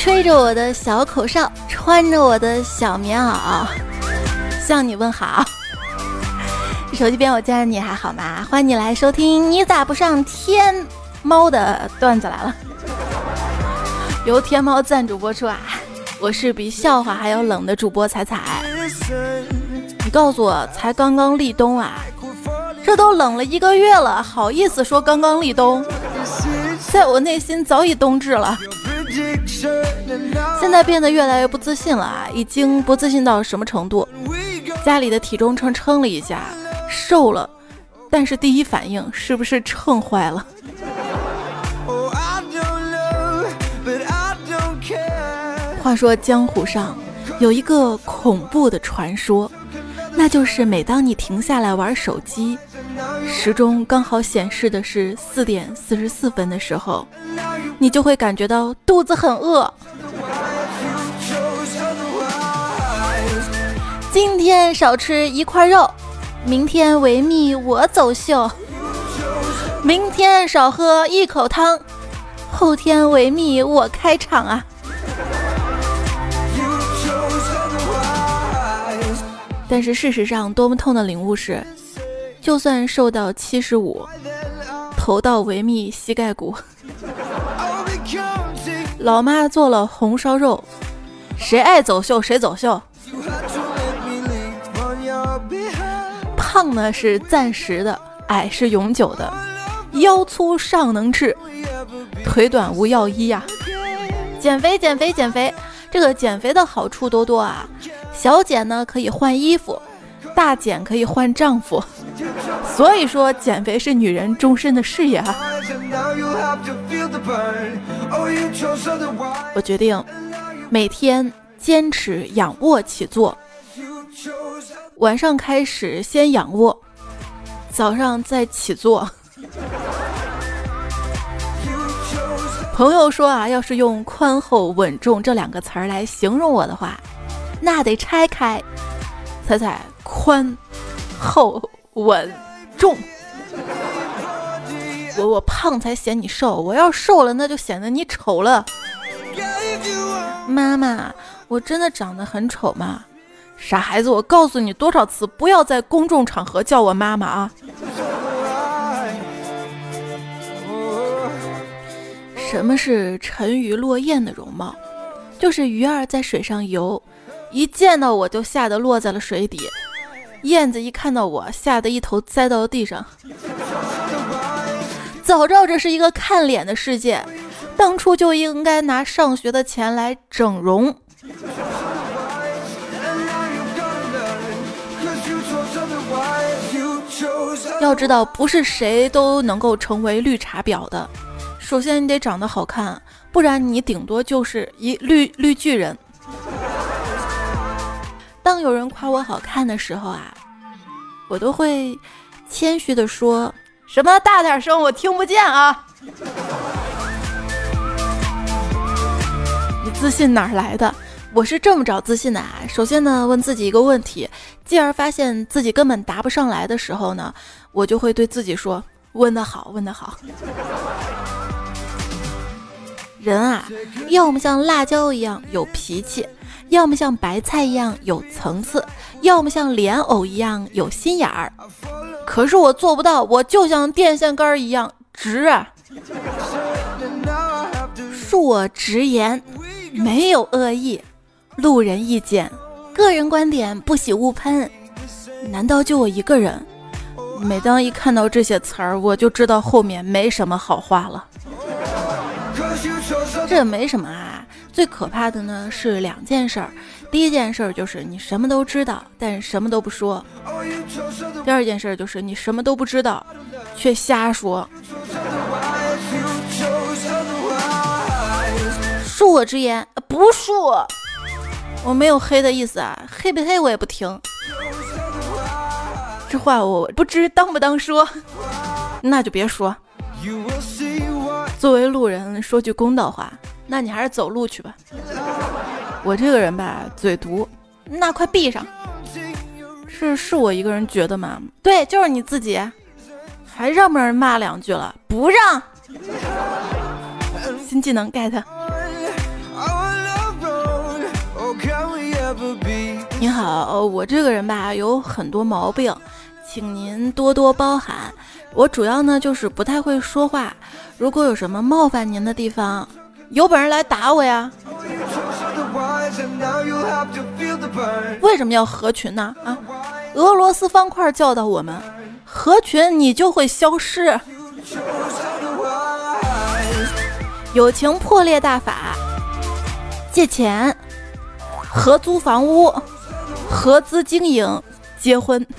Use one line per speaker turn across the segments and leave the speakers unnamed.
吹着我的小口哨，穿着我的小棉袄，向你问好。手机边我见你还好吗？欢迎你来收听，你咋不上天猫的段子来了？由天猫赞助播出啊！我是比笑话还要冷的主播彩彩。你告诉我，才刚刚立冬啊？这都冷了一个月了，好意思说刚刚立冬？在我内心早已冬至了。现在变得越来越不自信了啊！已经不自信到什么程度？家里的体重秤称了一下。瘦了，但是第一反应是不是秤坏了？话说江湖上有一个恐怖的传说，那就是每当你停下来玩手机，时钟刚好显示的是四点四十四分的时候，你就会感觉到肚子很饿。今天少吃一块肉。明天维密我走秀，明天少喝一口汤，后天维密我开场啊！但是事实上，多么痛的领悟是，就算瘦到七十五，头到维密膝盖骨，老妈做了红烧肉，谁爱走秀谁走秀。胖呢是暂时的，矮是永久的，腰粗尚能治，腿短无药医呀。减肥，减肥，减肥，这个减肥的好处多多啊。小减呢可以换衣服，大减可以换丈夫。所以说，减肥是女人终身的事业啊。我决定每天坚持仰卧起坐。晚上开始先仰卧，早上再起坐。朋友说啊，要是用宽厚稳重这两个词儿来形容我的话，那得拆开。猜猜，宽厚稳重。我我胖才显你瘦，我要瘦了那就显得你丑了。妈妈，我真的长得很丑吗？傻孩子，我告诉你多少次，不要在公众场合叫我妈妈啊！什么是沉鱼落雁的容貌？就是鱼儿在水上游，一见到我就吓得落在了水底；燕子一看到我，吓得一头栽到了地上。早知道这是一个看脸的世界，当初就应该拿上学的钱来整容。要知道，不是谁都能够成为绿茶婊的。首先，你得长得好看，不然你顶多就是一绿绿巨人。当有人夸我好看的时候啊，我都会谦虚的说：“什么大点声，我听不见啊！”你自信哪来的？我是这么找自信的啊。首先呢，问自己一个问题，继而发现自己根本答不上来的时候呢。我就会对自己说：“问得好，问得好。”人啊，要么像辣椒一样有脾气，要么像白菜一样有层次，要么像莲藕一样有心眼儿。可是我做不到，我就像电线杆一样直！恕我直言，没有恶意，路人意见，个人观点，不喜勿喷。难道就我一个人？每当一看到这些词儿，我就知道后面没什么好话了。这也没什么啊，最可怕的呢是两件事儿。第一件事儿就是你什么都知道，但什么都不说；第二件事儿就是你什么都不知道，却瞎说。恕我直言，不恕，我没有黑的意思啊，黑不黑我也不听。这话我不知当不当说，那就别说。作为路人，说句公道话，那你还是走路去吧。我这个人吧，嘴毒，那快闭上。是是我一个人觉得吗？对，就是你自己。还让不让人骂两句了？不让。新技能 get。你好，我这个人吧有很多毛病，请您多多包涵。我主要呢就是不太会说话，如果有什么冒犯您的地方，有本事来打我呀！为什么要合群呢？啊，俄罗斯方块教导我们，合群你就会消失。友情破裂大法：借钱、合租房屋、合资经营、结婚。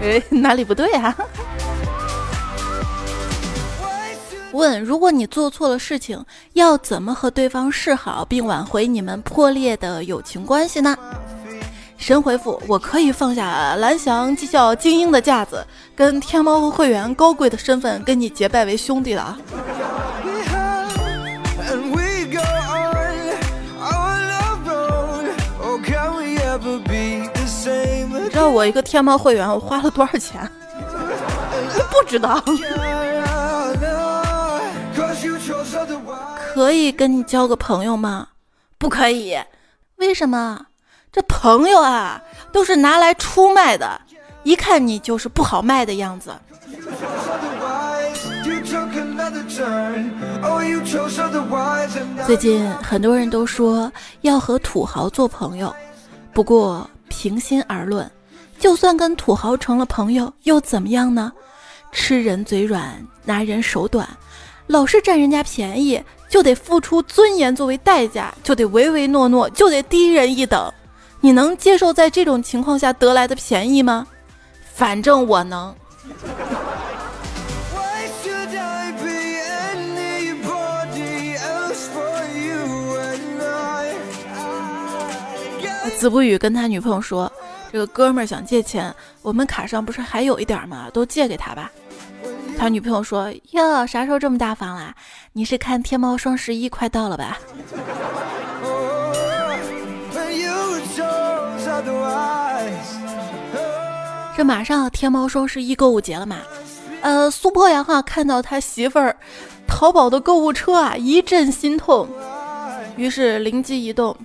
哎，哪里不对啊？问：如果你做错了事情，要怎么和对方示好，并挽回你们破裂的友情关系呢？神回复：我可以放下蓝翔技校精英的架子，跟天猫会员高贵的身份，跟你结拜为兄弟了。你我一个天猫会员我花了多少钱？不知道。可以跟你交个朋友吗？不可以。为什么？这朋友啊，都是拿来出卖的，一看你就是不好卖的样子。最近很多人都说要和土豪做朋友，不过平心而论，就算跟土豪成了朋友又怎么样呢？吃人嘴软，拿人手短。老是占人家便宜，就得付出尊严作为代价，就得唯唯诺诺，就得低人一等。你能接受在这种情况下得来的便宜吗？反正我能。子不语跟他女朋友说：“这个哥们儿想借钱，我们卡上不是还有一点吗？都借给他吧。”他女朋友说：“哟，啥时候这么大方啦？你是看天猫双十一快到了吧？”这马上天猫双十一购物节了嘛？呃，苏破阳哈看到他媳妇儿淘宝的购物车啊，一阵心痛，于是灵机一动，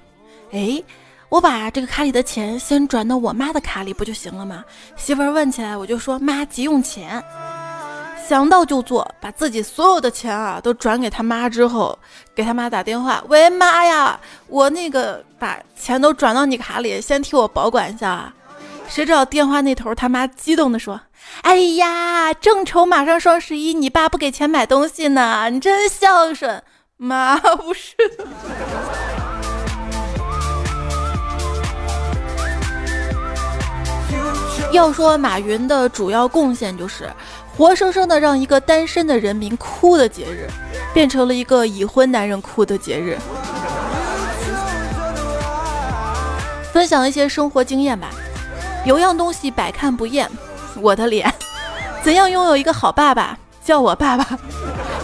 哎，我把这个卡里的钱先转到我妈的卡里不就行了吗？媳妇儿问起来，我就说妈急用钱。想到就做，把自己所有的钱啊都转给他妈之后，给他妈打电话：“喂，妈呀，我那个把钱都转到你卡里，先替我保管一下啊。”谁知道电话那头他妈激动的说：“哎呀，正愁马上双十一，你爸不给钱买东西呢，你真孝顺。”妈不是。要说马云的主要贡献就是。活生生的让一个单身的人民哭的节日，变成了一个已婚男人哭的节日。分享一些生活经验吧。有样东西百看不厌，我的脸。怎样拥有一个好爸爸？叫我爸爸。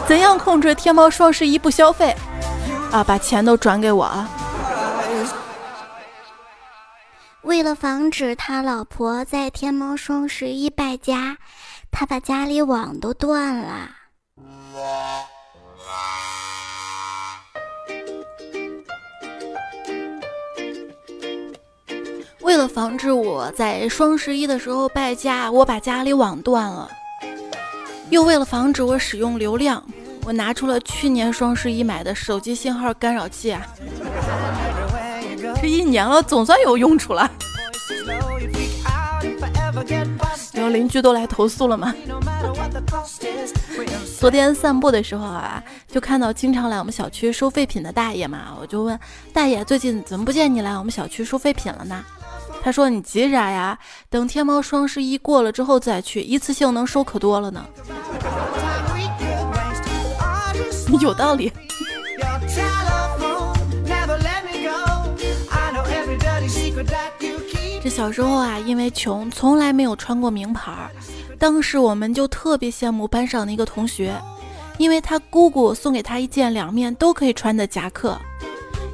怎样控制天猫双十一不消费？啊，把钱都转给我啊。
为了防止他老婆在天猫双十一败家。他把家里网都断了。
为了防止我在双十一的时候败家，我把家里网断了。又为了防止我使用流量，我拿出了去年双十一买的手机信号干扰器啊！这一年了，总算有用处了。然后邻居都来投诉了嘛？昨天散步的时候啊，就看到经常来我们小区收废品的大爷嘛，我就问大爷最近怎么不见你来我们小区收废品了呢？他说你急啥呀？等天猫双十一过了之后再去，一次性能收可多了呢。有道理。这小时候啊，因为穷，从来没有穿过名牌儿。当时我们就特别羡慕班上的一个同学，因为他姑姑送给他一件两面都可以穿的夹克，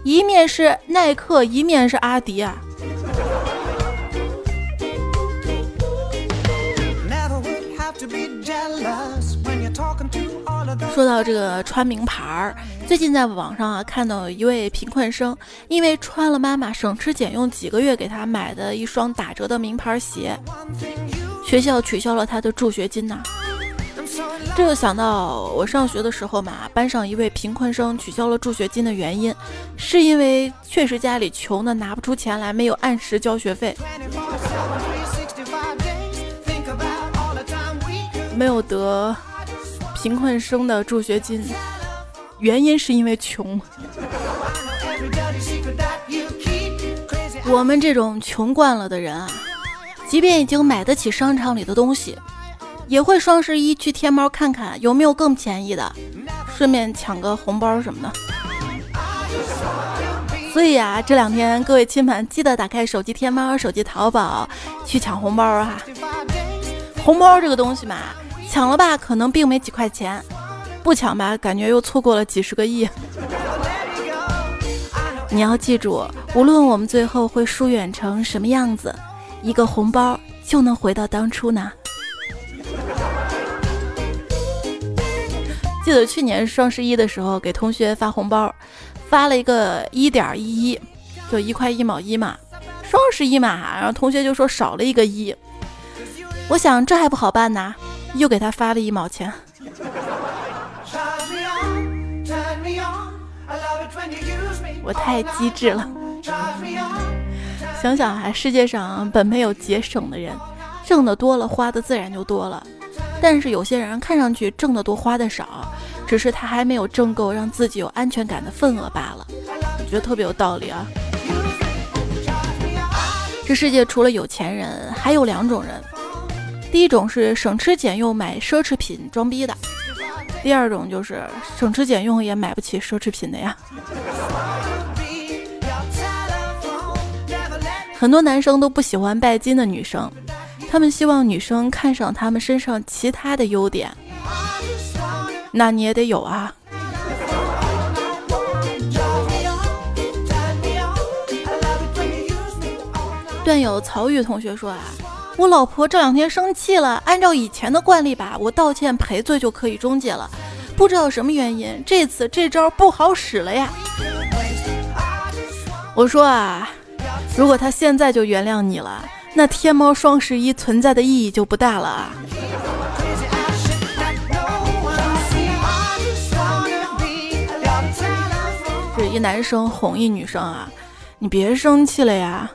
一面是耐克，一面是阿迪啊。说到这个穿名牌儿，最近在网上啊看到一位贫困生，因为穿了妈妈省吃俭用几个月给他买的一双打折的名牌鞋，学校取消了他的助学金呐。这就想到我上学的时候嘛，班上一位贫困生取消了助学金的原因，是因为确实家里穷的拿不出钱来，没有按时交学费，没有得贫困生的助学金，原因是因为穷。我们这种穷惯了的人啊，即便已经买得起商场里的东西。也会双十一去天猫看看有没有更便宜的，顺便抢个红包什么的。所以啊，这两天各位亲们记得打开手机天猫、手机淘宝去抢红包啊！红包这个东西嘛，抢了吧可能并没几块钱，不抢吧感觉又错过了几十个亿。你要记住，无论我们最后会疏远成什么样子，一个红包就能回到当初呢。记得去年双十一的时候给同学发红包，发了一个一点一一，就一块一毛一嘛。双十一嘛，然后同学就说少了一个一，我想这还不好办呐，又给他发了一毛钱。我太机智了。想想啊，世界上本没有节省的人，挣得多了，花的自然就多了。但是有些人看上去挣得多花的少，只是他还没有挣够让自己有安全感的份额罢了。我觉得特别有道理啊！这世界除了有钱人，还有两种人：第一种是省吃俭用买奢侈品装逼的；第二种就是省吃俭用也买不起奢侈品的呀。很多男生都不喜欢拜金的女生。他们希望女生看上他们身上其他的优点，那你也得有啊。段友曹宇同学说啊，我老婆这两天生气了，按照以前的惯例吧，我道歉赔罪就可以终结了。不知道什么原因，这次这招不好使了呀。我说啊，如果他现在就原谅你了。那天猫双十一存在的意义就不大了啊！是一男生哄一女生啊，你别生气了呀，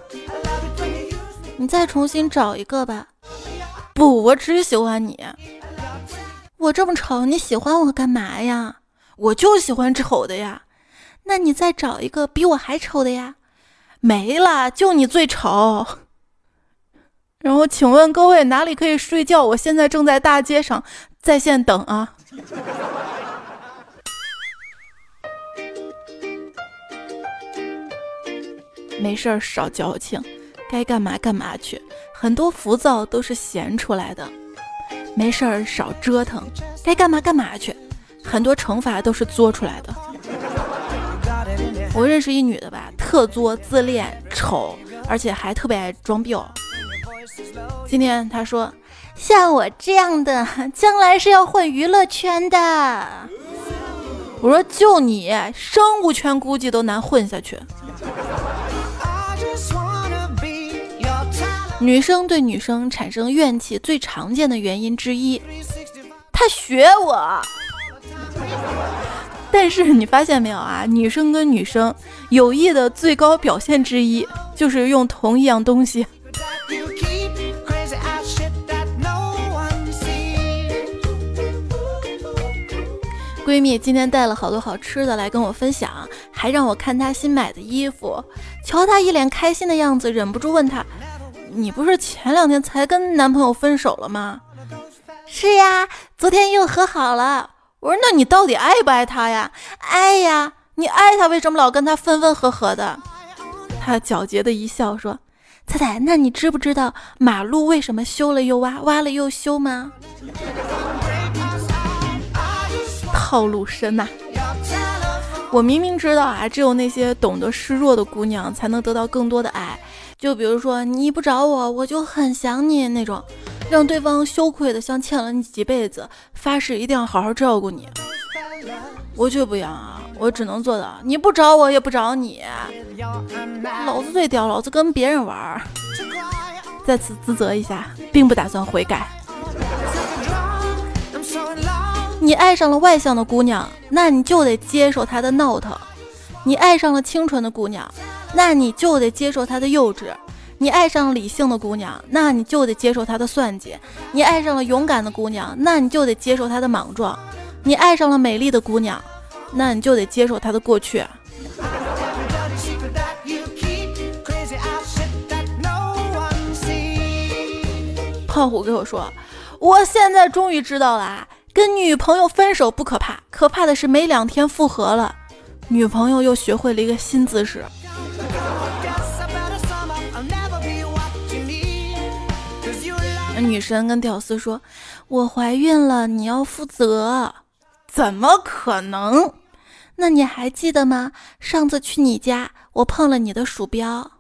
你再重新找一个吧。不，我只喜欢你。我这么丑，你喜欢我干嘛呀？我就喜欢丑的呀。那你再找一个比我还丑的呀？没了，就你最丑。然后，请问各位哪里可以睡觉？我现在正在大街上在线等啊。没事儿，少矫情，该干嘛干嘛去。很多浮躁都是闲出来的。没事儿，少折腾，该干嘛干嘛去。很多惩罚都是作出来的。我认识一女的吧，特作、自恋、丑，而且还特别爱装逼。今天她说，像我这样的将来是要混娱乐圈的。我说就你，生物圈估计都难混下去。女生对女生产生怨气最常见的原因之一，她学我。但是你发现没有啊？女生跟女生友谊的最高表现之一，就是用同一样东西。闺蜜今天带了好多好吃的来跟我分享，还让我看她新买的衣服。瞧她一脸开心的样子，忍不住问她：“你不是前两天才跟男朋友分手了吗？”“是呀，昨天又和好了。”我说：“那你到底爱不爱他呀？”“爱呀，你爱他，为什么老跟他分分合合的？”他皎洁的一笑说：“彩彩，那你知不知道马路为什么修了又挖，挖了又修吗？”套路深呐！我明明知道啊，只有那些懂得示弱的姑娘才能得到更多的爱。就比如说，你不找我，我就很想你那种，让对方羞愧的像欠了你几辈子，发誓一定要好好照顾你。我却不一样啊，我只能做到你不找我也不找你，老子最屌，老子跟别人玩。在此自责一下，并不打算悔改。你爱上了外向的姑娘，那你就得接受她的闹腾；你爱上了清纯的姑娘，那你就得接受她的幼稚；你爱上了理性的姑娘，那你就得接受她的算计；你爱上了勇敢的姑娘，那你就得接受她的莽撞。你爱上了美丽的姑娘，那你就得接受她的过去。胖虎跟我说：“我现在终于知道了，跟女朋友分手不可怕，可怕的是没两天复合了，女朋友又学会了一个新姿势。”女神跟屌丝说：“我怀孕了，你要负责。”怎么可能？那你还记得吗？上次去你家，我碰了你的鼠标。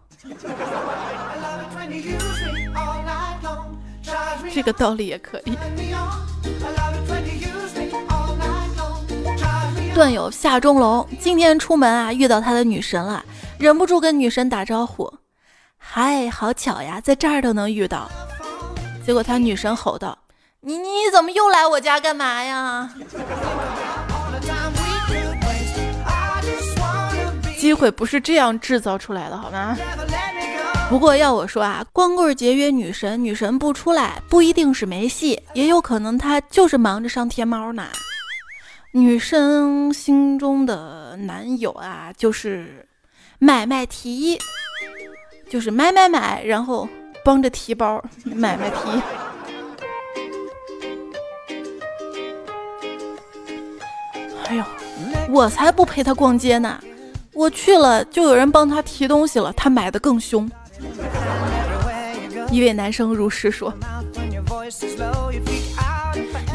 这个道理也可以。段友夏中龙今天出门啊，遇到他的女神了，忍不住跟女神打招呼：“嗨，好巧呀，在这儿都能遇到。”结果他女神吼道。你你怎么又来我家干嘛呀？机会不是这样制造出来的，好吗？不过要我说啊，光棍节约女神，女神不出来，不一定是没戏，也有可能她就是忙着上天猫呢。女生心中的男友啊，就是买卖提，就是买买买，然后帮着提包，买买提。哎呦，我才不陪他逛街呢！我去了，就有人帮他提东西了，他买的更凶。一位男生如是说。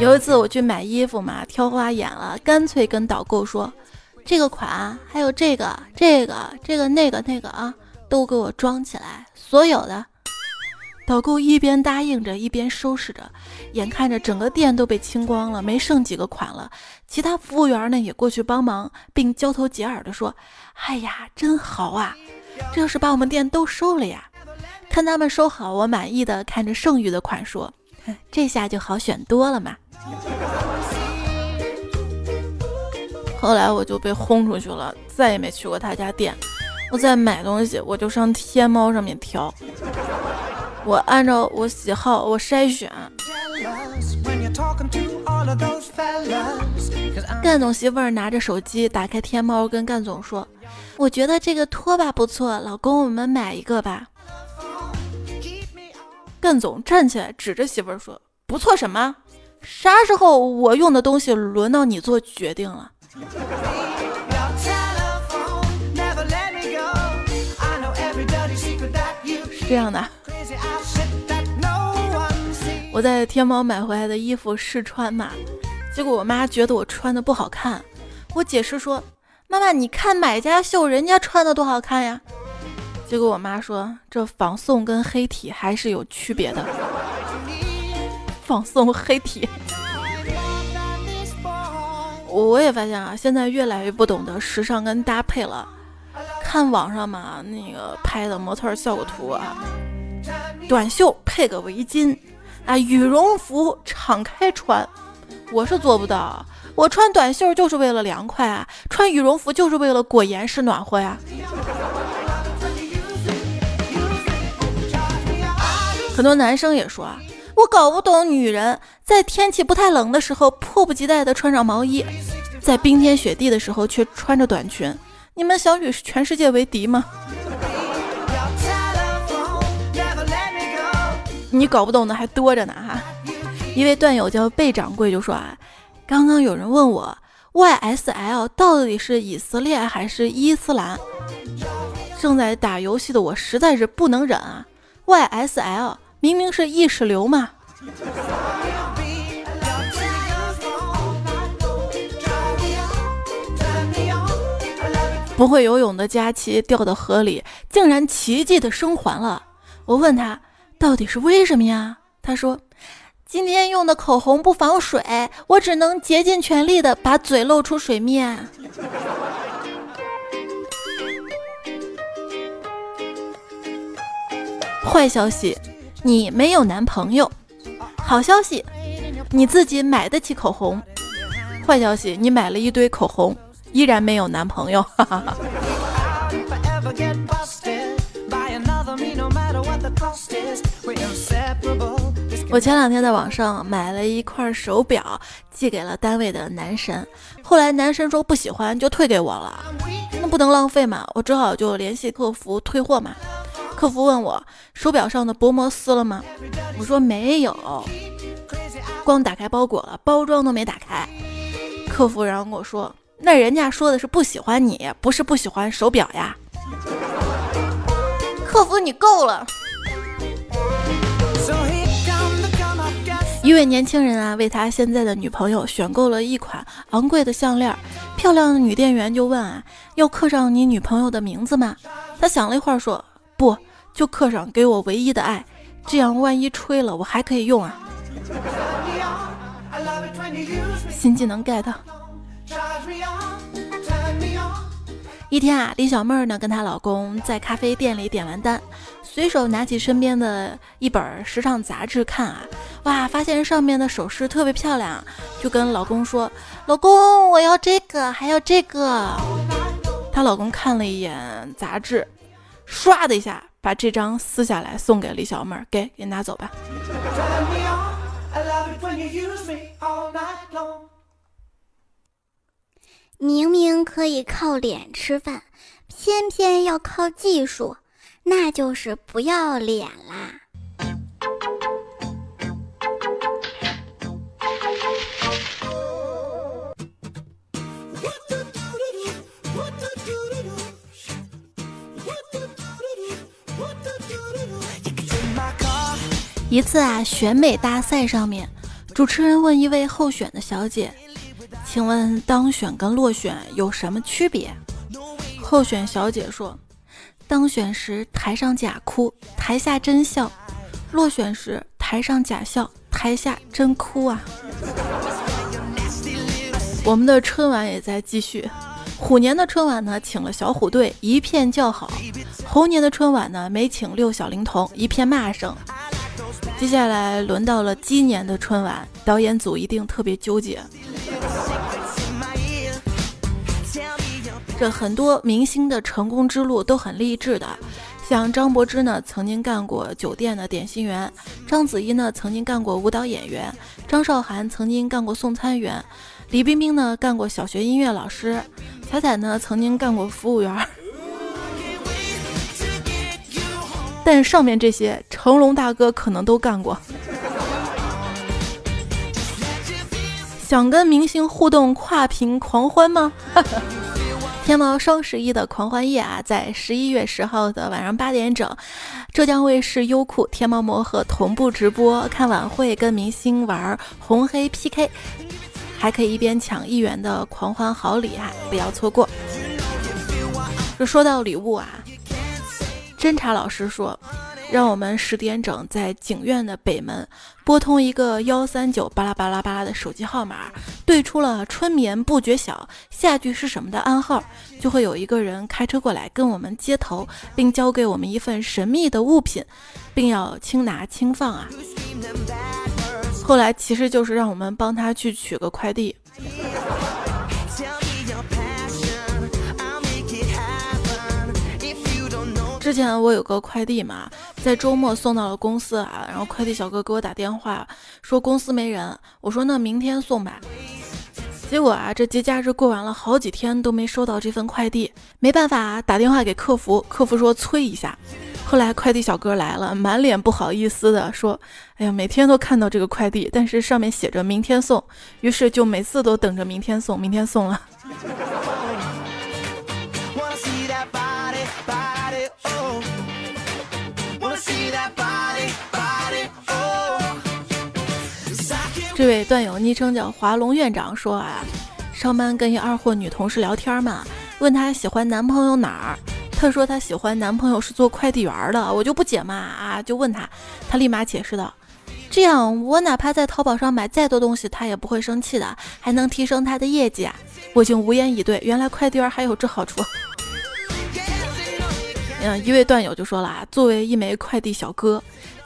有一次我去买衣服嘛，挑花眼了，干脆跟导购说：“这个款，还有这个、这个、这个、那个、那个啊，都给我装起来，所有的。”导购一边答应着，一边收拾着，眼看着整个店都被清光了，没剩几个款了。其他服务员呢也过去帮忙，并交头接耳地说：“哎呀，真好啊！这要是把我们店都收了呀！”看他们收好，我满意的看着剩余的款说：“这下就好选多了嘛。”后来我就被轰出去了，再也没去过他家店。我在买东西，我就上天猫上面挑。我按照我喜好，我筛选。干总媳妇儿拿着手机打开天猫，跟干总说：“我觉得这个拖把不错，老公，我们买一个吧。”干总站起来指着媳妇儿说：“不错什么？啥时候我用的东西轮到你做决定了？”是这样的。我在天猫买回来的衣服试穿嘛，结果我妈觉得我穿的不好看。我解释说：“妈妈，你看买家秀，人家穿的多好看呀。”结果我妈说：“这仿宋跟黑体还是有区别的。”仿宋黑体，我也发现啊，现在越来越不懂得时尚跟搭配了。看网上嘛，那个拍的模特效果图啊，短袖配个围巾。啊，羽绒服敞开穿，我是做不到。我穿短袖就是为了凉快啊，穿羽绒服就是为了裹严实暖和呀。很多男生也说啊，我搞不懂女人在天气不太冷的时候迫不及待的穿上毛衣，在冰天雪地的时候却穿着短裙。你们想与全世界为敌吗？你搞不懂的还多着呢哈！一位段友叫贝掌柜就说啊，刚刚有人问我 YSL 到底是以色列还是伊斯兰？正在打游戏的我实在是不能忍啊！YSL 明明是意识流嘛！不会游泳的佳琪掉到河里，竟然奇迹的生还了。我问他。到底是为什么呀？他说：“今天用的口红不防水，我只能竭尽全力的把嘴露出水面。坏消息，你没有男朋友。好消息，你自己买得起口红。坏消息，你买了一堆口红，依然没有男朋友。我前两天在网上买了一块手表，寄给了单位的男神。后来男神说不喜欢，就退给我了。那不能浪费嘛，我只好就联系客服退货嘛。客服问我手表上的薄膜撕了吗？我说没有，光打开包裹了，包装都没打开。客服然后跟我说，那人家说的是不喜欢你，不是不喜欢手表呀。客服你够了。一位年轻人啊，为他现在的女朋友选购了一款昂贵的项链。漂亮的女店员就问啊，要刻上你女朋友的名字吗？他想了一会儿说，不，就刻上给我唯一的爱，这样万一吹了，我还可以用啊。新技能 get。一天啊，李小妹儿呢跟她老公在咖啡店里点完单。随手拿起身边的一本时尚杂志看啊，哇，发现上面的首饰特别漂亮，就跟老公说：“老公，我要这个，还要这个。”她老公看了一眼杂志，唰的一下把这张撕下来送给李小妹儿，给，给拿走吧。
明明可以靠脸吃饭，偏偏要靠技术。那就是不要脸啦！
一次啊，选美大赛上面，主持人问一位候选的小姐：“请问当选跟落选有什么区别？”候选小姐说。当选时台上假哭，台下真笑；落选时台上假笑，台下真哭啊！我们的春晚也在继续。虎年的春晚呢，请了小虎队，一片叫好；猴年的春晚呢，没请六小龄童，一片骂声。接下来轮到了鸡年的春晚，导演组一定特别纠结。这很多明星的成功之路都很励志的，像张柏芝呢，曾经干过酒店的点心员；章子怡呢，曾经干过舞蹈演员；张韶涵曾经干过送餐员；李冰冰呢，干过小学音乐老师；彩彩呢，曾经干过服务员。但上面这些，成龙大哥可能都干过。想跟明星互动，跨屏狂欢吗？天猫双十一的狂欢夜啊，在十一月十号的晚上八点整，浙江卫视优酷、天猫魔盒同步直播。看晚会跟明星玩红黑 PK，还可以一边抢一元的狂欢好礼啊，不要错过。这说到礼物啊，侦查老师说。让我们十点整在警院的北门拨通一个幺三九巴拉巴拉巴拉的手机号码，对出了“春眠不觉晓”下句是什么的暗号，就会有一个人开车过来跟我们接头，并交给我们一份神秘的物品，并要轻拿轻放啊。后来其实就是让我们帮他去取个快递。之前我有个快递嘛。在周末送到了公司啊，然后快递小哥给我打电话说公司没人，我说那明天送吧。结果啊，这节假日过完了好几天都没收到这份快递，没办法打电话给客服，客服说催一下。后来快递小哥来了，满脸不好意思的说：“哎呀，每天都看到这个快递，但是上面写着明天送，于是就每次都等着明天送，明天送了。”这位段友昵称叫华龙院长说啊，上班跟一二货女同事聊天嘛，问她喜欢男朋友哪儿，她说她喜欢男朋友是做快递员的，我就不解嘛啊，就问她，她立马解释道，这样我哪怕在淘宝上买再多东西，他也不会生气的，还能提升他的业绩啊！我已经无言以对，原来快递员还有这好处。嗯，一位段友就说了啊，作为一枚快递小哥，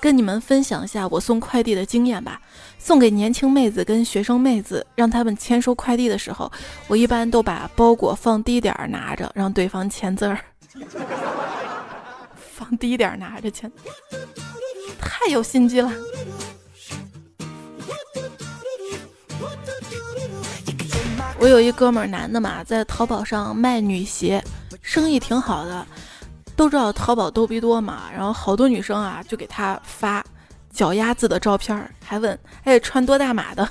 跟你们分享一下我送快递的经验吧。送给年轻妹子跟学生妹子，让他们签收快递的时候，我一般都把包裹放低点儿拿着，让对方签字儿。放低点儿拿着签，太有心机了。我有一哥们儿，男的嘛，在淘宝上卖女鞋，生意挺好的。都知道淘宝逗比多嘛，然后好多女生啊就给他发脚丫子的照片，还问哎穿多大码的。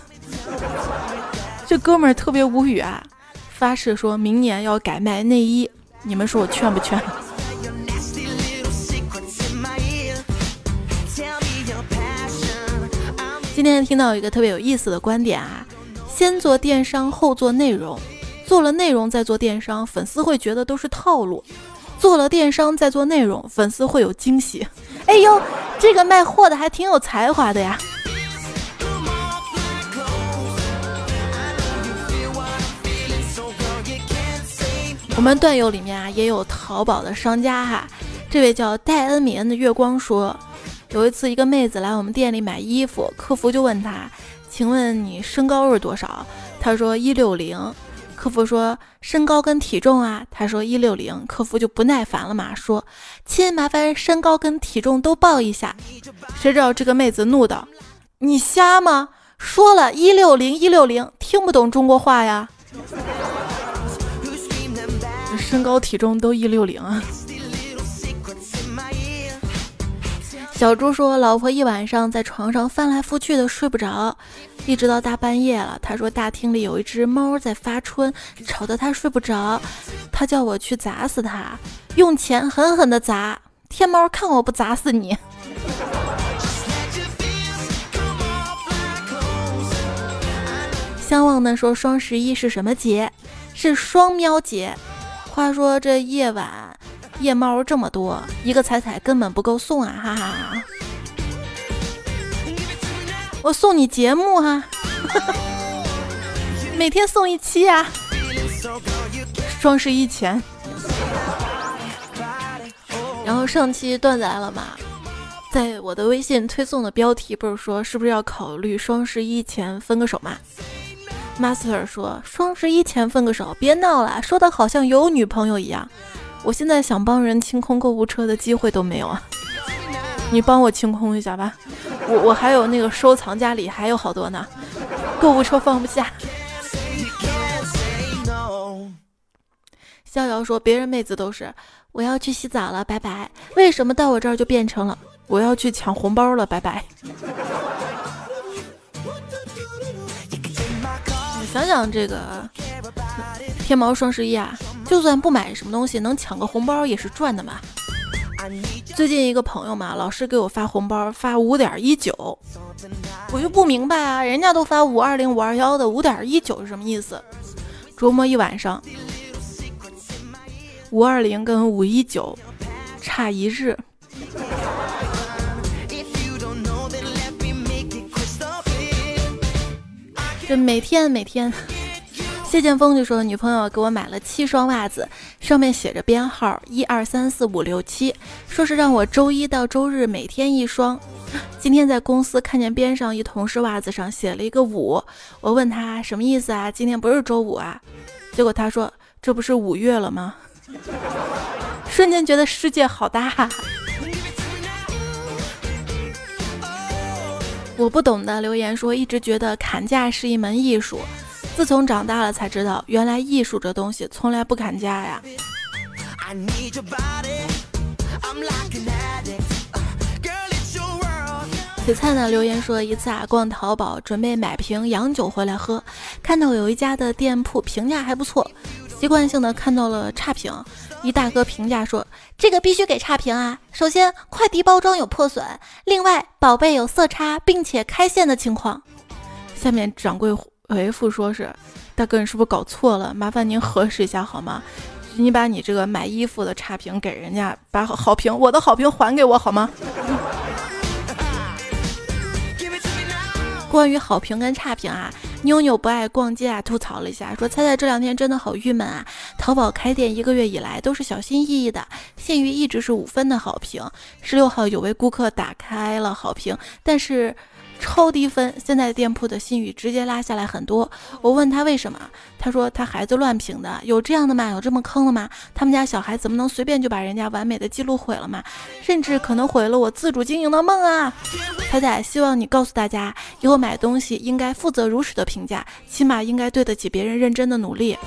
这哥们儿特别无语啊，发誓说明年要改卖内衣，你们说我劝不劝？今天听到一个特别有意思的观点啊。先做电商后做内容，做了内容再做电商，粉丝会觉得都是套路；做了电商再做内容，粉丝会有惊喜。哎呦，这个卖货的还挺有才华的呀！我们段友里面啊也有淘宝的商家哈，这位叫戴恩米恩的月光说，有一次一个妹子来我们店里买衣服，客服就问她。请问你身高是多少？她说一六零。客服说身高跟体重啊？他说一六零。客服就不耐烦了嘛，说亲，麻烦身高跟体重都报一下。谁知道这个妹子怒道：“你瞎吗？说了一六零一六零，听不懂中国话呀？身高体重都一六零啊？”小猪说：“老婆一晚上在床上翻来覆去的睡不着，一直到大半夜了。他说大厅里有一只猫在发春，吵得他睡不着。他叫我去砸死它，用钱狠狠的砸。天猫，看我不砸死你！” 相望呢说：“双十一是什么节？是双喵节。话说这夜晚。”夜猫这么多，一个彩彩根本不够送啊！哈哈，我送你节目哈，每天送一期啊！双十一前，然后上期段子来了嘛，在我的微信推送的标题不是说是不是要考虑双十一前分个手嘛？Master 说双十一前分个手，别闹了，说的好像有女朋友一样。我现在想帮人清空购物车的机会都没有啊！你帮我清空一下吧，我我还有那个收藏夹里还有好多呢，购物车放不下。逍遥说：“别人妹子都是我要去洗澡了，拜拜。为什么到我这儿就变成了我要去抢红包了，拜拜？”你想想这个天猫双十一啊。就算不买什么东西，能抢个红包也是赚的嘛。最近一个朋友嘛，老是给我发红包，发五点一九，我就不明白啊，人家都发五二零、五二幺的，五点一九是什么意思？琢磨一晚上，五二零跟五一九差一日，这每天每天。谢剑锋就说：“女朋友给我买了七双袜子，上面写着编号一二三四五六七，说是让我周一到周日每天一双。今天在公司看见边上一同事袜子上写了一个五，我问他什么意思啊？今天不是周五啊？结果他说这不是五月了吗？瞬间觉得世界好大。我不懂的留言说，一直觉得砍价是一门艺术。”自从长大了才知道，原来艺术这东西从来不砍价呀。璀璨呢留言说，一次啊逛淘宝，准备买瓶洋酒回来喝，看到有一家的店铺评价还不错，习惯性的看到了差评。一大哥评价说，这个必须给差评啊！首先，快递包装有破损，另外宝贝有色差，并且开线的情况。下面掌柜。回复说是，大哥，你是不是搞错了？麻烦您核实一下好吗？你把你这个买衣服的差评给人家，把好评我的好评还给我好吗？关于好评跟差评啊，妞妞不爱逛街啊，吐槽了一下，说猜猜这两天真的好郁闷啊。淘宝开店一个月以来都是小心翼翼的，信誉一直是五分的好评。十六号有位顾客打开了好评，但是。超低分，现在店铺的信誉直接拉下来很多。我问他为什么，他说他孩子乱评的，有这样的吗？有这么坑的吗？他们家小孩怎么能随便就把人家完美的记录毁了吗？甚至可能毁了我自主经营的梦啊！彩彩，希望你告诉大家，以后买东西应该负责如实的评价，起码应该对得起别人认真的努力。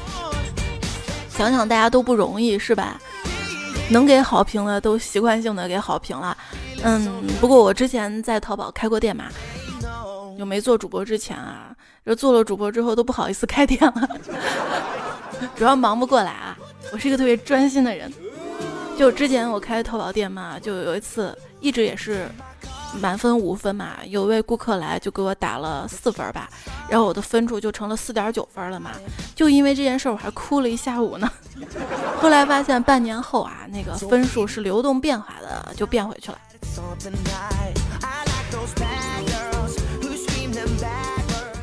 想想大家都不容易，是吧？能给好评的都习惯性的给好评了。嗯，不过我之前在淘宝开过店嘛。就没做主播之前啊，就做了主播之后都不好意思开店了，主要忙不过来啊。我是一个特别专心的人，就之前我开淘宝店嘛，就有一次一直也是满分五分嘛，有位顾客来就给我打了四分吧，然后我的分数就成了四点九分了嘛。就因为这件事我还哭了一下午呢。后来发现半年后啊，那个分数是流动变化的，就变回去了。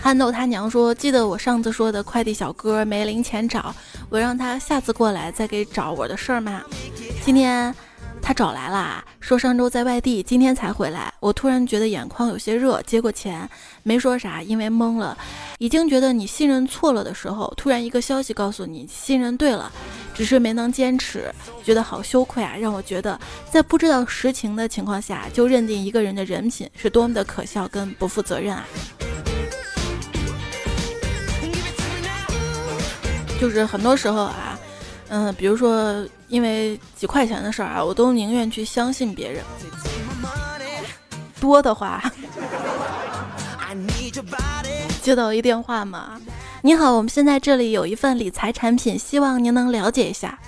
憨豆他娘说：“记得我上次说的快递小哥没零钱找，我让他下次过来再给找我的事儿吗？今天他找来了，说上周在外地，今天才回来。我突然觉得眼眶有些热，接过钱，没说啥，因为懵了。已经觉得你信任错了的时候，突然一个消息告诉你信任对了，只是没能坚持，觉得好羞愧啊！让我觉得在不知道实情的情况下就认定一个人的人品，是多么的可笑跟不负责任啊！”就是很多时候啊，嗯，比如说因为几块钱的事儿啊，我都宁愿去相信别人。多的话，接到一电话嘛，你好，我们现在这里有一份理财产品，希望您能了解一下。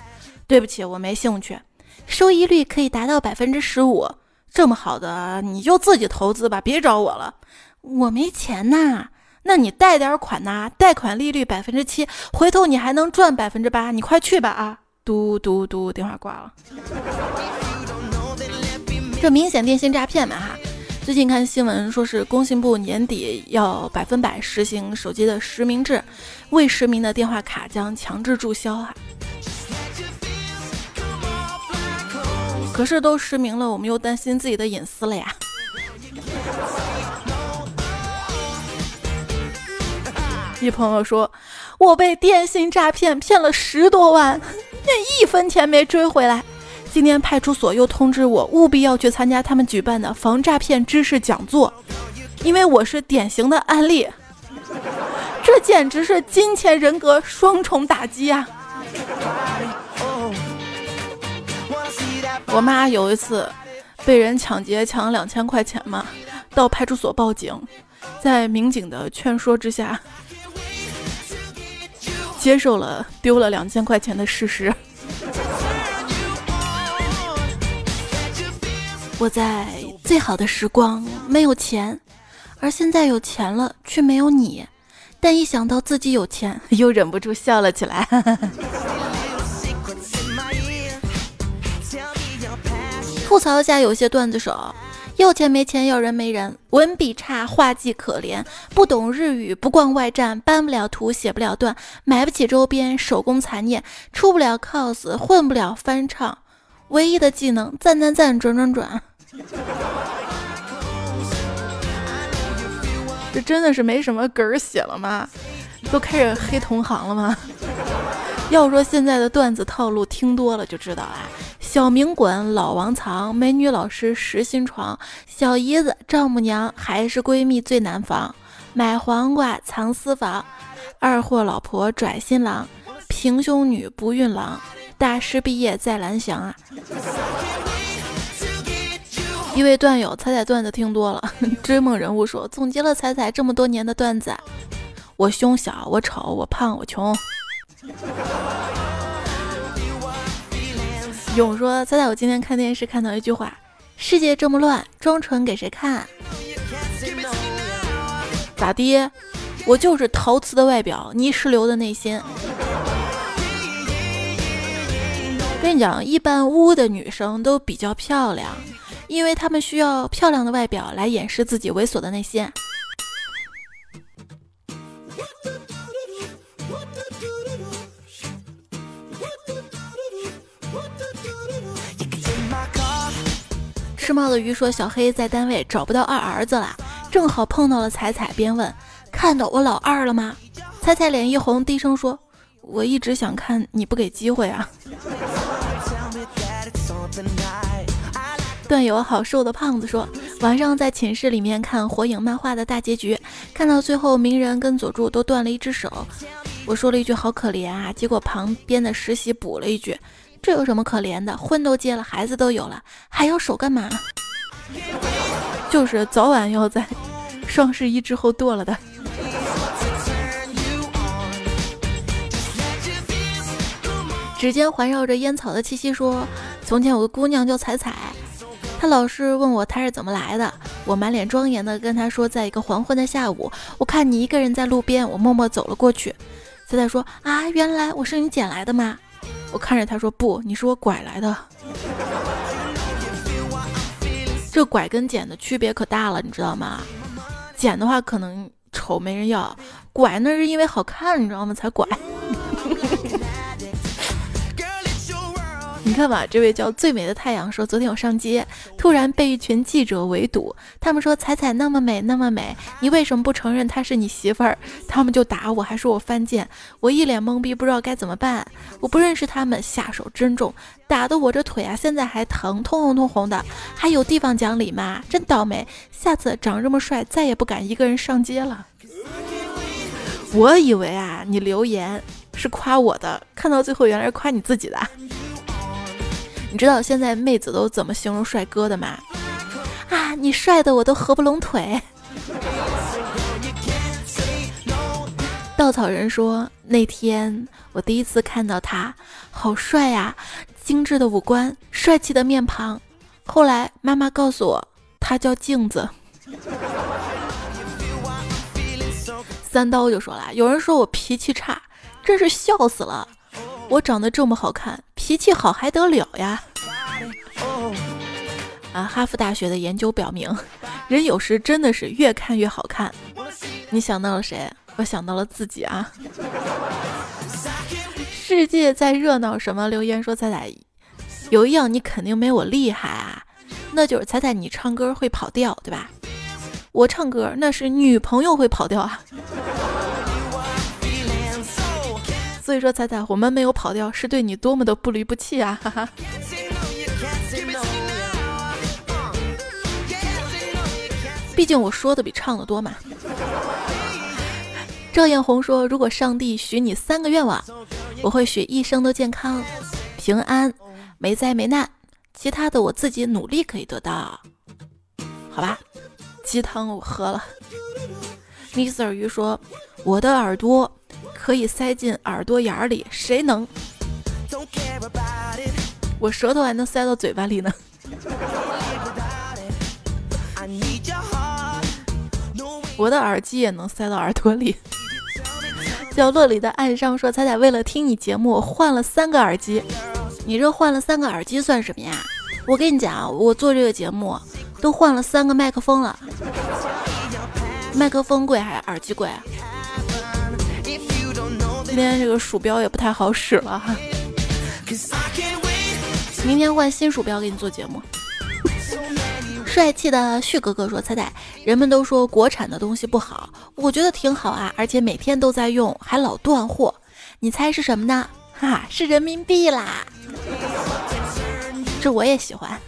对不起，我没兴趣，收益率可以达到百分之十五，这么好的你就自己投资吧，别找我了，我没钱呐。那你贷点款呐，贷款利率百分之七，回头你还能赚百分之八，你快去吧啊！嘟嘟嘟，电话挂了。这明显电信诈骗嘛哈！最近看新闻说是工信部年底要百分百实行手机的实名制，未实名的电话卡将强制注销哈。可是都实名了，我们又担心自己的隐私了呀。一朋友说：“我被电信诈骗骗了十多万，那一分钱没追回来。今天派出所又通知我，务必要去参加他们举办的防诈骗知识讲座，因为我是典型的案例。这简直是金钱人格双重打击啊！”我妈有一次被人抢劫，抢了两千块钱嘛，到派出所报警，在民警的劝说之下。接受了丢了两千块钱的事实。我在最好的时光没有钱，而现在有钱了却没有你。但一想到自己有钱，又忍不住笑了起来。吐槽一下有些段子手。要钱没钱，要人没人，文笔差，画技可怜，不懂日语，不逛外站，搬不了图，写不了段，买不起周边，手工残念，出不了 cos，混不了翻唱，唯一的技能赞赞赞，转转转。这真的是没什么梗儿写了吗？都开始黑同行了吗？要说现在的段子套路，听多了就知道啊。小明滚，老王藏，美女老师实心床，小姨子丈母娘还是闺蜜最难防，买黄瓜藏私房，二货老婆拽新郎，平胸女不孕郎，大师毕业在蓝翔啊！一位段友彩彩段子听多了，追梦人物说总结了彩彩这么多年的段子：我胸小，我丑，我胖，我穷。勇说：“猜猜我今天看电视看到一句话，世界这么乱，装纯给谁看？咋的？我就是陶瓷的外表，泥石流的内心。跟你讲，一般污的女生都比较漂亮，因为她们需要漂亮的外表来掩饰自己猥琐的内心。吃猫的鱼说：“小黑在单位找不到二儿子了，正好碰到了彩彩，便问：看到我老二了吗？彩彩脸一红，低声说：我一直想看，你不给机会啊。”段友好瘦的胖子说：“晚上在寝室里面看火影漫画的大结局，看到最后鸣人跟佐助都断了一只手，我说了一句好可怜啊，结果旁边的实习补了一句：这有什么可怜的？婚都结了，孩子都有了，还要手干嘛？就是早晚要在双十一之后剁了的。”指尖环绕着烟草的气息说：“从前有个姑娘叫彩彩。”她老是问我她是怎么来的，我满脸庄严的跟她说，在一个黄昏的下午，我看你一个人在路边，我默默走了过去。彩彩说啊，原来我是你捡来的吗？我看着他说不，你是我拐来的。这拐跟捡的区别可大了，你知道吗？捡的话可能丑没人要，拐那是因为好看，你知道吗？才拐。看吧，这位叫最美的太阳说，昨天我上街，突然被一群记者围堵。他们说彩彩那么美，那么美，你为什么不承认她是你媳妇儿？他们就打我，还说我犯贱。我一脸懵逼，不知道该怎么办。我不认识他们，下手真重，打的我这腿啊，现在还疼，通红通红的。还有地方讲理吗？真倒霉，下次长这么帅，再也不敢一个人上街了。我以为啊，你留言是夸我的，看到最后原来是夸你自己的。你知道现在妹子都怎么形容帅哥的吗？啊，你帅的我都合不拢腿。稻草人说，那天我第一次看到他，好帅呀，精致的五官，帅气的面庞。后来妈妈告诉我，他叫镜子。三刀就说了，有人说我脾气差，真是笑死了。我长得这么好看，脾气好还得了呀？啊，哈佛大学的研究表明，人有时真的是越看越好看。你想到了谁？我想到了自己啊！世界在热闹什么？留言说彩彩，有一样你肯定没我厉害啊，那就是彩彩你唱歌会跑调，对吧？我唱歌那是女朋友会跑调啊。所以说，彩彩，我们没有跑掉，是对你多么的不离不弃啊！哈哈。毕竟我说的比唱的多嘛。赵艳红说：“如果上帝许你三个愿望，我会许一生都健康、平安、没灾没难，其他的我自己努力可以得到。”好吧，鸡汤我喝了。Mr 鱼说：“我的耳朵。”可以塞进耳朵眼里，谁能？我舌头还能塞到嘴巴里呢。我的耳机也能塞到耳朵里。角落里的暗伤说：“彩彩为了听你节目换了三个耳机，你这换了三个耳机算什么呀？我跟你讲，我做这个节目都换了三个麦克风了。麦克风贵还是耳机贵？”今天这个鼠标也不太好使了哈，明天换新鼠标给你做节目。帅气的旭哥哥说：“彩彩，人们都说国产的东西不好，我觉得挺好啊，而且每天都在用，还老断货。你猜是什么呢？哈，是人民币啦。这我也喜欢。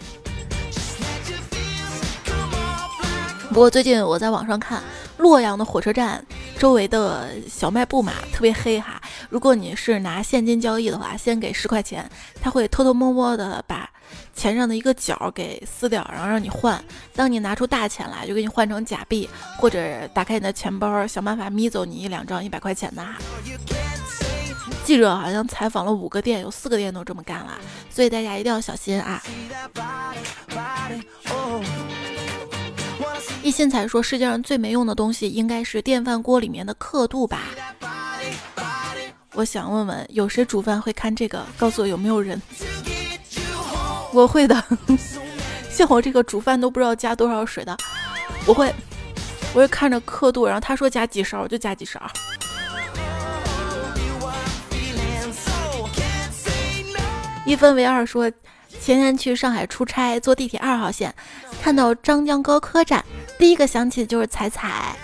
不过最近我在网上看。”洛阳的火车站周围的小卖部嘛，特别黑哈。如果你是拿现金交易的话，先给十块钱，他会偷偷摸摸的把钱上的一个角给撕掉，然后让你换。当你拿出大钱来，就给你换成假币，或者打开你的钱包，想办法眯走你一两张一百块钱的哈。记者好像采访了五个店，有四个店都这么干了，所以大家一定要小心啊。一心才说，世界上最没用的东西应该是电饭锅里面的刻度吧？我想问问，有谁煮饭会看这个？告诉我有没有人？我会的，像我这个煮饭都不知道加多少水的，我会，我会看着刻度，然后他说加几勺我就加几勺。一分为二说。前天去上海出差，坐地铁二号线，看到张江高科站，第一个想起的就是彩彩。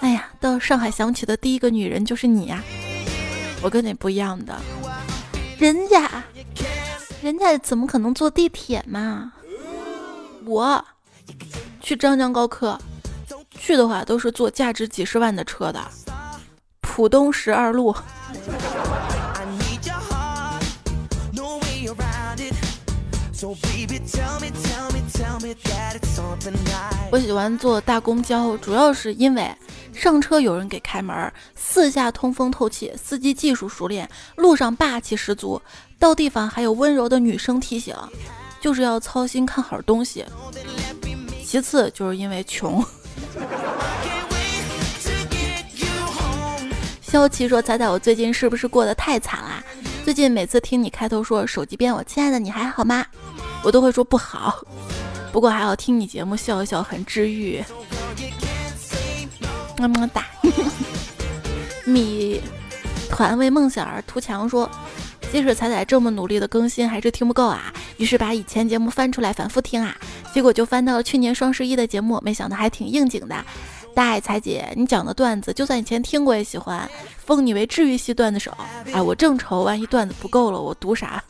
哎呀，到上海想起的第一个女人就是你呀！我跟你不一样的，人家，人家怎么可能坐地铁嘛？我去张江高科，去的话都是坐价值几十万的车的，浦东十二路。我喜欢坐大公交，主要是因为上车有人给开门，四下通风透气，司机技术熟练，路上霸气十足，到地方还有温柔的女生提醒，就是要操心看好东西。其次就是因为穷。肖琪说：“彩彩，我最近是不是过得太惨啦？最近每次听你开头说手机边，我亲爱的你还好吗？我都会说不好。不过还要听你节目笑一笑，很治愈。么么哒。米团为梦想而图强说，即使彩彩这么努力的更新，还是听不够啊。于是把以前节目翻出来反复听啊，结果就翻到了去年双十一的节目，没想到还挺应景的。”大爱彩姐，你讲的段子，就算以前听过也喜欢，封你为治愈系段子手。哎，我正愁万一段子不够了，我读啥？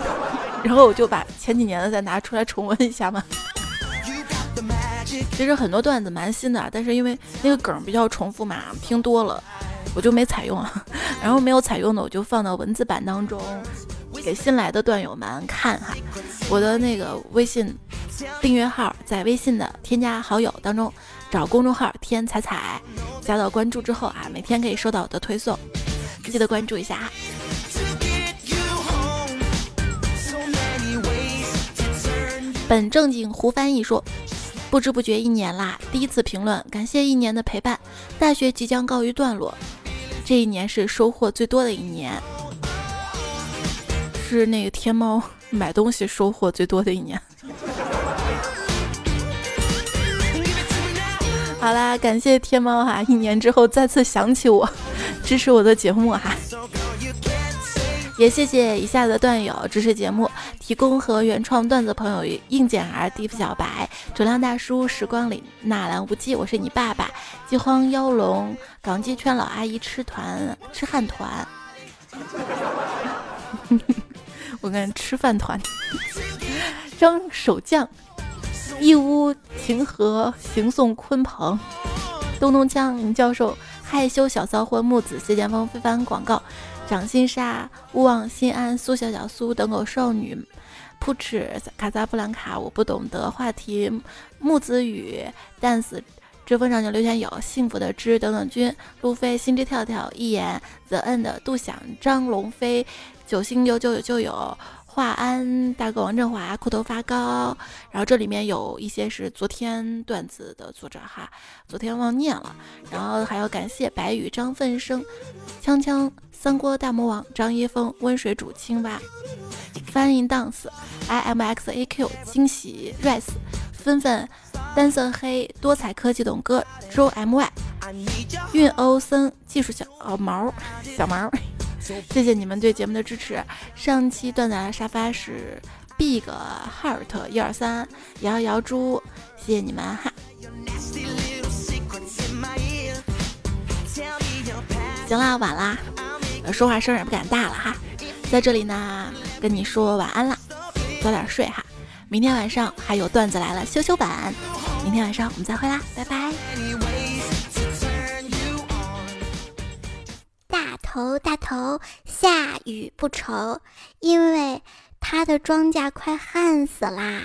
然后我就把前几年的再拿出来重温一下嘛。其实很多段子蛮新的，但是因为那个梗比较重复嘛，听多了我就没采用。然后没有采用的，我就放到文字版当中，给新来的段友们看哈。我的那个微信订阅号在微信的添加好友当中。找公众号“天彩彩”，加到关注之后啊，每天可以收到我的推送，记得关注一下啊。本正经胡翻译说：“不知不觉一年啦，第一次评论，感谢一年的陪伴。大学即将告一段落，这一年是收获最多的一年，是那个天猫买东西收获最多的一年。”好啦，感谢天猫哈，一年之后再次想起我，支持我的节目哈，也谢谢以下的段友支持节目，提供和原创段子朋友硬件儿、地府小白、主亮大叔、时光里纳兰无忌，我是你爸爸，饥荒妖龙、港鸡圈老阿姨吃团吃汉团，我跟吃饭团，张守将。义乌晴和行送鲲鹏，东东江林教授害羞小骚货木子谢剑锋非凡广告，掌心沙勿忘心安苏小小苏等狗少女，扑哧卡萨布兰卡我不懂得话题木子雨 dance 追风少年刘全友幸福的知等等君路飞心之跳跳一眼 the end 杜想张龙飞九星有九有就有。华安大哥王振华裤头发高，然后这里面有一些是昨天段子的作者哈，昨天忘念了，然后还要感谢白宇张奋生，锵锵三锅大魔王张一峰温水煮青蛙，翻译 dance i m x a q 惊喜 rice 纷纷单色黑多彩科技董哥周 m y 运欧森技术小毛小毛。谢谢你们对节目的支持。上期段子沙发是 Big Heart 一二三摇摇猪，谢谢你们哈。行啦，晚啦，说话声也不敢大了哈。在这里呢，跟你说晚安啦，早点睡哈。明天晚上还有段子来了，羞羞版。明天晚上我们再会啦，拜拜。
头大头下雨不愁，因为他的庄稼快旱死啦。